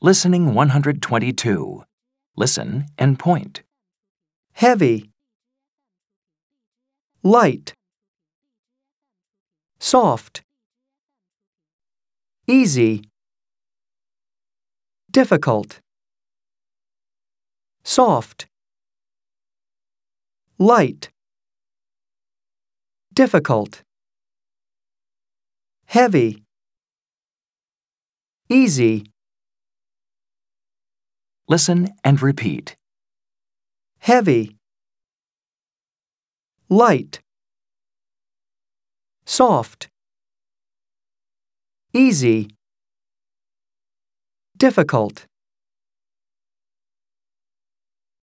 Listening 122. Listen and point. heavy, light, soft, easy, difficult, soft, light, difficult, heavy, easy, Listen and repeat. heavy, light, soft, easy, difficult.